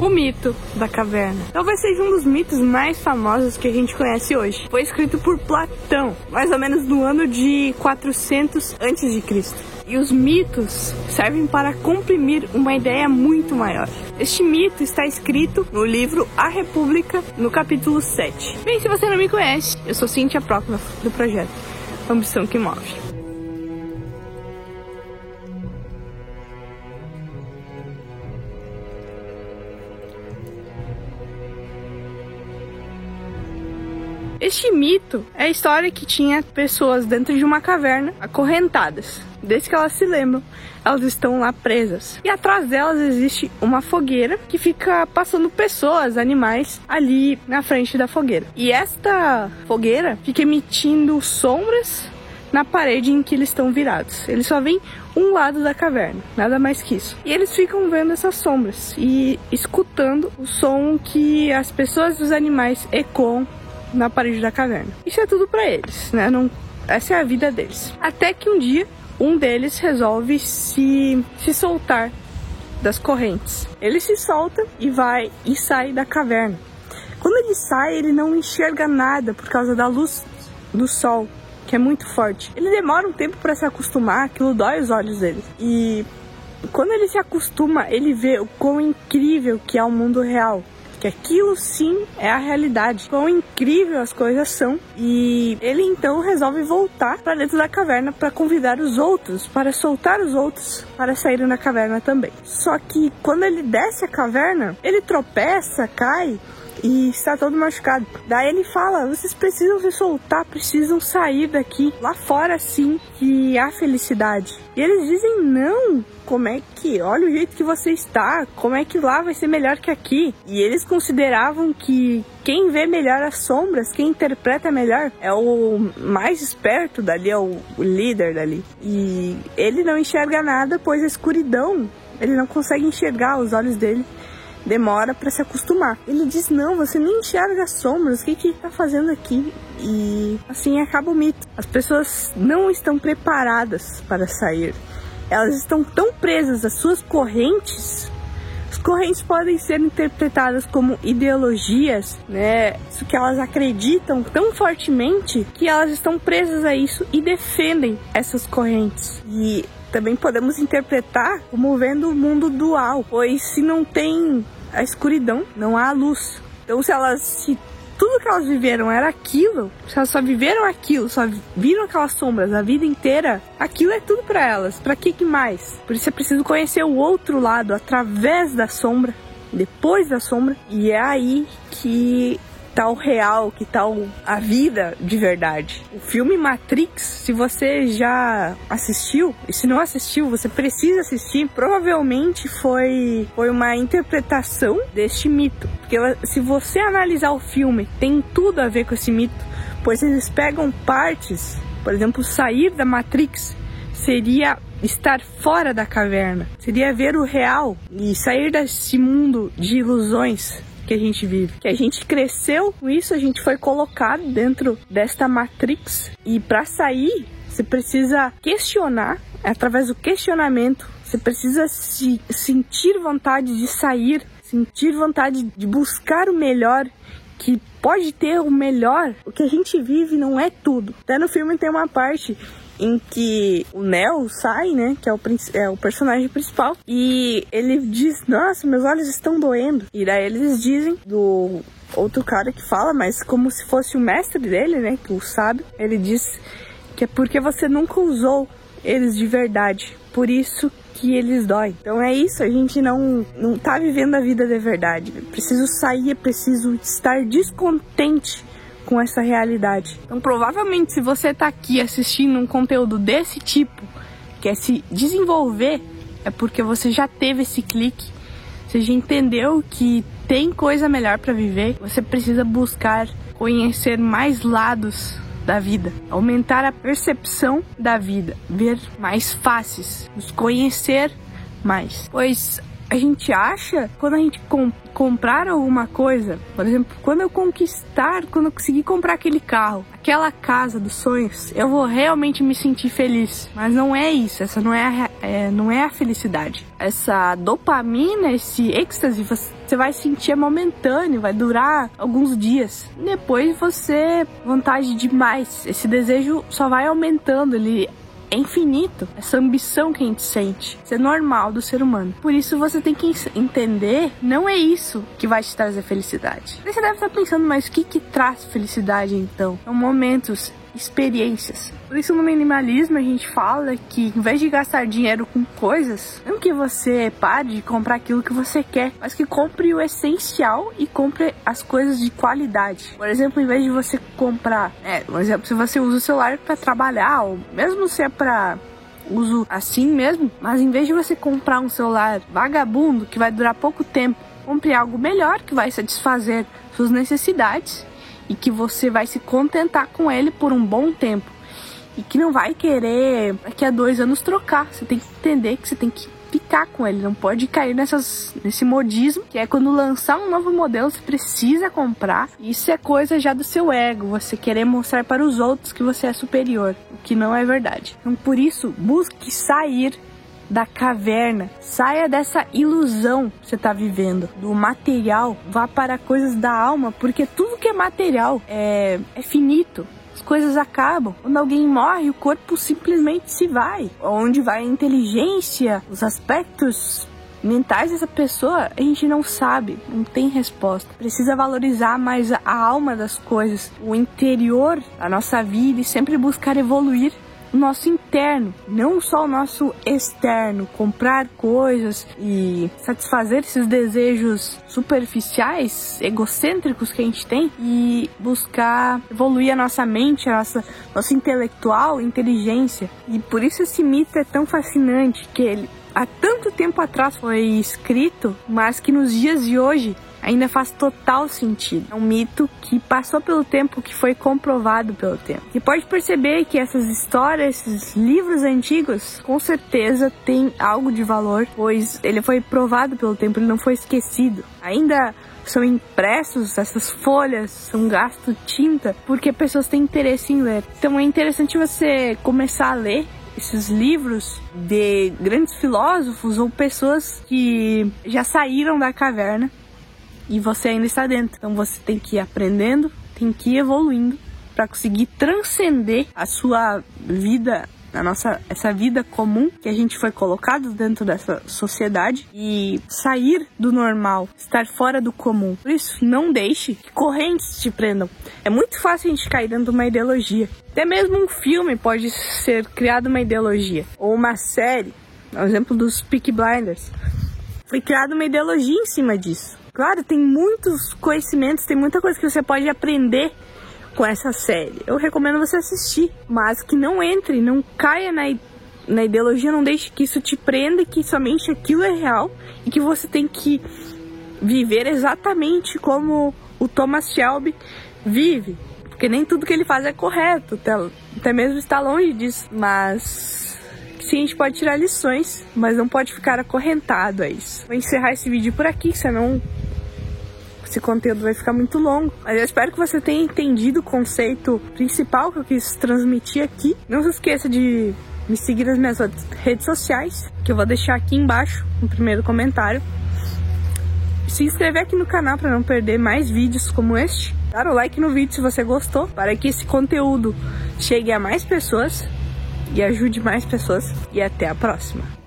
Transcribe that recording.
O mito da caverna. Talvez seja um dos mitos mais famosos que a gente conhece hoje. Foi escrito por Platão, mais ou menos no ano de 400 a.C. E os mitos servem para comprimir uma ideia muito maior. Este mito está escrito no livro A República, no capítulo 7. Bem, se você não me conhece, eu sou Cintia Próxima do projeto Ambição que Move. Este mito é a história que tinha pessoas dentro de uma caverna acorrentadas. Desde que elas se lembram, elas estão lá presas. E atrás delas existe uma fogueira que fica passando pessoas, animais ali na frente da fogueira. E esta fogueira fica emitindo sombras na parede em que eles estão virados. Eles só veem um lado da caverna, nada mais que isso. E eles ficam vendo essas sombras e escutando o som que as pessoas e os animais ecoam na parede da caverna. Isso é tudo para eles, né? Não, essa é a vida deles. Até que um dia um deles resolve se, se soltar das correntes. Ele se solta e vai e sai da caverna. Quando ele sai, ele não enxerga nada por causa da luz do sol, que é muito forte. Ele demora um tempo para se acostumar, aquilo dói os olhos dele. E quando ele se acostuma, ele vê o quão incrível que é o mundo real que aquilo sim é a realidade. Quão incrível as coisas são. E ele então resolve voltar para dentro da caverna para convidar os outros, para soltar os outros para saírem da caverna também. Só que quando ele desce a caverna, ele tropeça, cai e está todo machucado. Daí ele fala: vocês precisam se soltar, precisam sair daqui. Lá fora, sim, que há felicidade. E eles dizem: não, como é que, olha o jeito que você está, como é que lá vai ser melhor que aqui? E eles consideravam que quem vê melhor as sombras, quem interpreta melhor, é o mais esperto dali, é o líder dali. E ele não enxerga nada, pois a escuridão, ele não consegue enxergar os olhos dele demora para se acostumar. Ele diz: Não, você nem enxerga as sombras, o que que tá fazendo aqui? E assim acaba o mito. As pessoas não estão preparadas para sair. Elas estão tão presas às suas correntes. Correntes podem ser interpretadas como ideologias, né? Isso que elas acreditam tão fortemente que elas estão presas a isso e defendem essas correntes. E também podemos interpretar como vendo o mundo dual, pois se não tem a escuridão, não há luz. Então, se elas se tudo que elas viveram era aquilo, se elas só viveram aquilo, só viram aquelas sombras a vida inteira, aquilo é tudo para elas. Para que que mais? Por isso é preciso conhecer o outro lado através da sombra, depois da sombra, e é aí que tal real, que tal a vida de verdade. O filme Matrix, se você já assistiu, e se não assistiu, você precisa assistir, provavelmente foi, foi uma interpretação deste mito. Porque se você analisar o filme, tem tudo a ver com esse mito, pois eles pegam partes, por exemplo, sair da Matrix seria estar fora da caverna, seria ver o real e sair desse mundo de ilusões que a gente vive. Que a gente cresceu com isso, a gente foi colocado dentro desta matrix e para sair você precisa questionar, através do questionamento, você precisa se sentir vontade de sair, sentir vontade de buscar o melhor que pode ter o melhor. O que a gente vive não é tudo. Até no filme tem uma parte em que o Neo sai, né? Que é o, é o personagem principal. E ele diz: Nossa, meus olhos estão doendo. E daí eles dizem do outro cara que fala, mas como se fosse o mestre dele, né? Que o sabe. Ele diz que é porque você nunca usou eles de verdade. Por isso que eles doem. Então é isso, a gente não, não tá vivendo a vida de verdade. preciso sair, preciso estar descontente com essa realidade. Então, provavelmente, se você está aqui assistindo um conteúdo desse tipo, que é se desenvolver, é porque você já teve esse clique, você já entendeu que tem coisa melhor para viver, você precisa buscar conhecer mais lados da vida, aumentar a percepção da vida, ver mais faces, nos conhecer mais. Pois a gente acha quando a gente com, comprar alguma coisa, por exemplo, quando eu conquistar, quando eu conseguir comprar aquele carro, aquela casa dos sonhos, eu vou realmente me sentir feliz. Mas não é isso, essa não é a, é, não é a felicidade. Essa dopamina, esse êxtase, você vai sentir é momentâneo, vai durar alguns dias. Depois você vontade demais. Esse desejo só vai aumentando, ele é infinito. Essa ambição que a gente sente. Isso é normal do ser humano. Por isso você tem que entender, não é isso que vai te trazer felicidade. Você deve estar pensando, mas o que que traz felicidade então? São momentos experiências. Por isso no minimalismo a gente fala que em vez de gastar dinheiro com coisas, não que você pare de comprar aquilo que você quer, mas que compre o essencial e compre as coisas de qualidade. Por exemplo, em vez de você comprar, é, por exemplo, se você usa o celular para trabalhar, ou mesmo se é para uso assim mesmo, mas em vez de você comprar um celular vagabundo que vai durar pouco tempo, compre algo melhor que vai satisfazer suas necessidades e que você vai se contentar com ele por um bom tempo e que não vai querer daqui a dois anos trocar. Você tem que entender que você tem que ficar com ele, não pode cair nessas, nesse modismo, que é quando lançar um novo modelo você precisa comprar. Isso é coisa já do seu ego, você querer mostrar para os outros que você é superior, o que não é verdade. Então por isso, busque sair da caverna. Saia dessa ilusão que você está vivendo, do material. Vá para coisas da alma, porque tudo que é material é, é finito. As coisas acabam. Quando alguém morre, o corpo simplesmente se vai. Onde vai a inteligência, os aspectos mentais dessa pessoa, a gente não sabe, não tem resposta. Precisa valorizar mais a alma das coisas, o interior da nossa vida e sempre buscar evoluir o nosso interno, não só o nosso externo, comprar coisas e satisfazer esses desejos superficiais, egocêntricos que a gente tem e buscar evoluir a nossa mente, a nossa nossa intelectual, inteligência. E por isso esse mito é tão fascinante que ele há tanto tempo atrás foi escrito, mas que nos dias de hoje ainda faz total sentido. É um mito que passou pelo tempo, que foi comprovado pelo tempo. E pode perceber que essas histórias, esses livros antigos, com certeza tem algo de valor, pois ele foi provado pelo tempo, ele não foi esquecido. Ainda são impressos, essas folhas são gasto tinta, porque pessoas têm interesse em ler. Então é interessante você começar a ler esses livros de grandes filósofos ou pessoas que já saíram da caverna e você ainda está dentro. Então você tem que ir aprendendo, tem que ir evoluindo para conseguir transcender a sua vida a nossa essa vida comum que a gente foi colocado dentro dessa sociedade e sair do normal, estar fora do comum. Por isso, não deixe que correntes te prendam. É muito fácil a gente cair dentro de uma ideologia. Até mesmo um filme pode ser criado uma ideologia ou uma série. O exemplo dos Peak Blinders. Foi criada uma ideologia em cima disso. Claro, tem muitos conhecimentos, tem muita coisa que você pode aprender com essa série. Eu recomendo você assistir, mas que não entre, não caia na, na ideologia, não deixe que isso te prenda, que somente aquilo é real e que você tem que viver exatamente como o Thomas Shelby vive. Porque nem tudo que ele faz é correto, até, até mesmo está longe disso. Mas sim, a gente pode tirar lições, mas não pode ficar acorrentado a isso. Vou encerrar esse vídeo por aqui, senão esse conteúdo vai ficar muito longo. Mas eu espero que você tenha entendido o conceito principal que eu quis transmitir aqui. Não se esqueça de me seguir nas minhas redes sociais, que eu vou deixar aqui embaixo no primeiro comentário. Se inscrever aqui no canal para não perder mais vídeos como este. Dar o like no vídeo se você gostou, para que esse conteúdo chegue a mais pessoas e ajude mais pessoas. E até a próxima.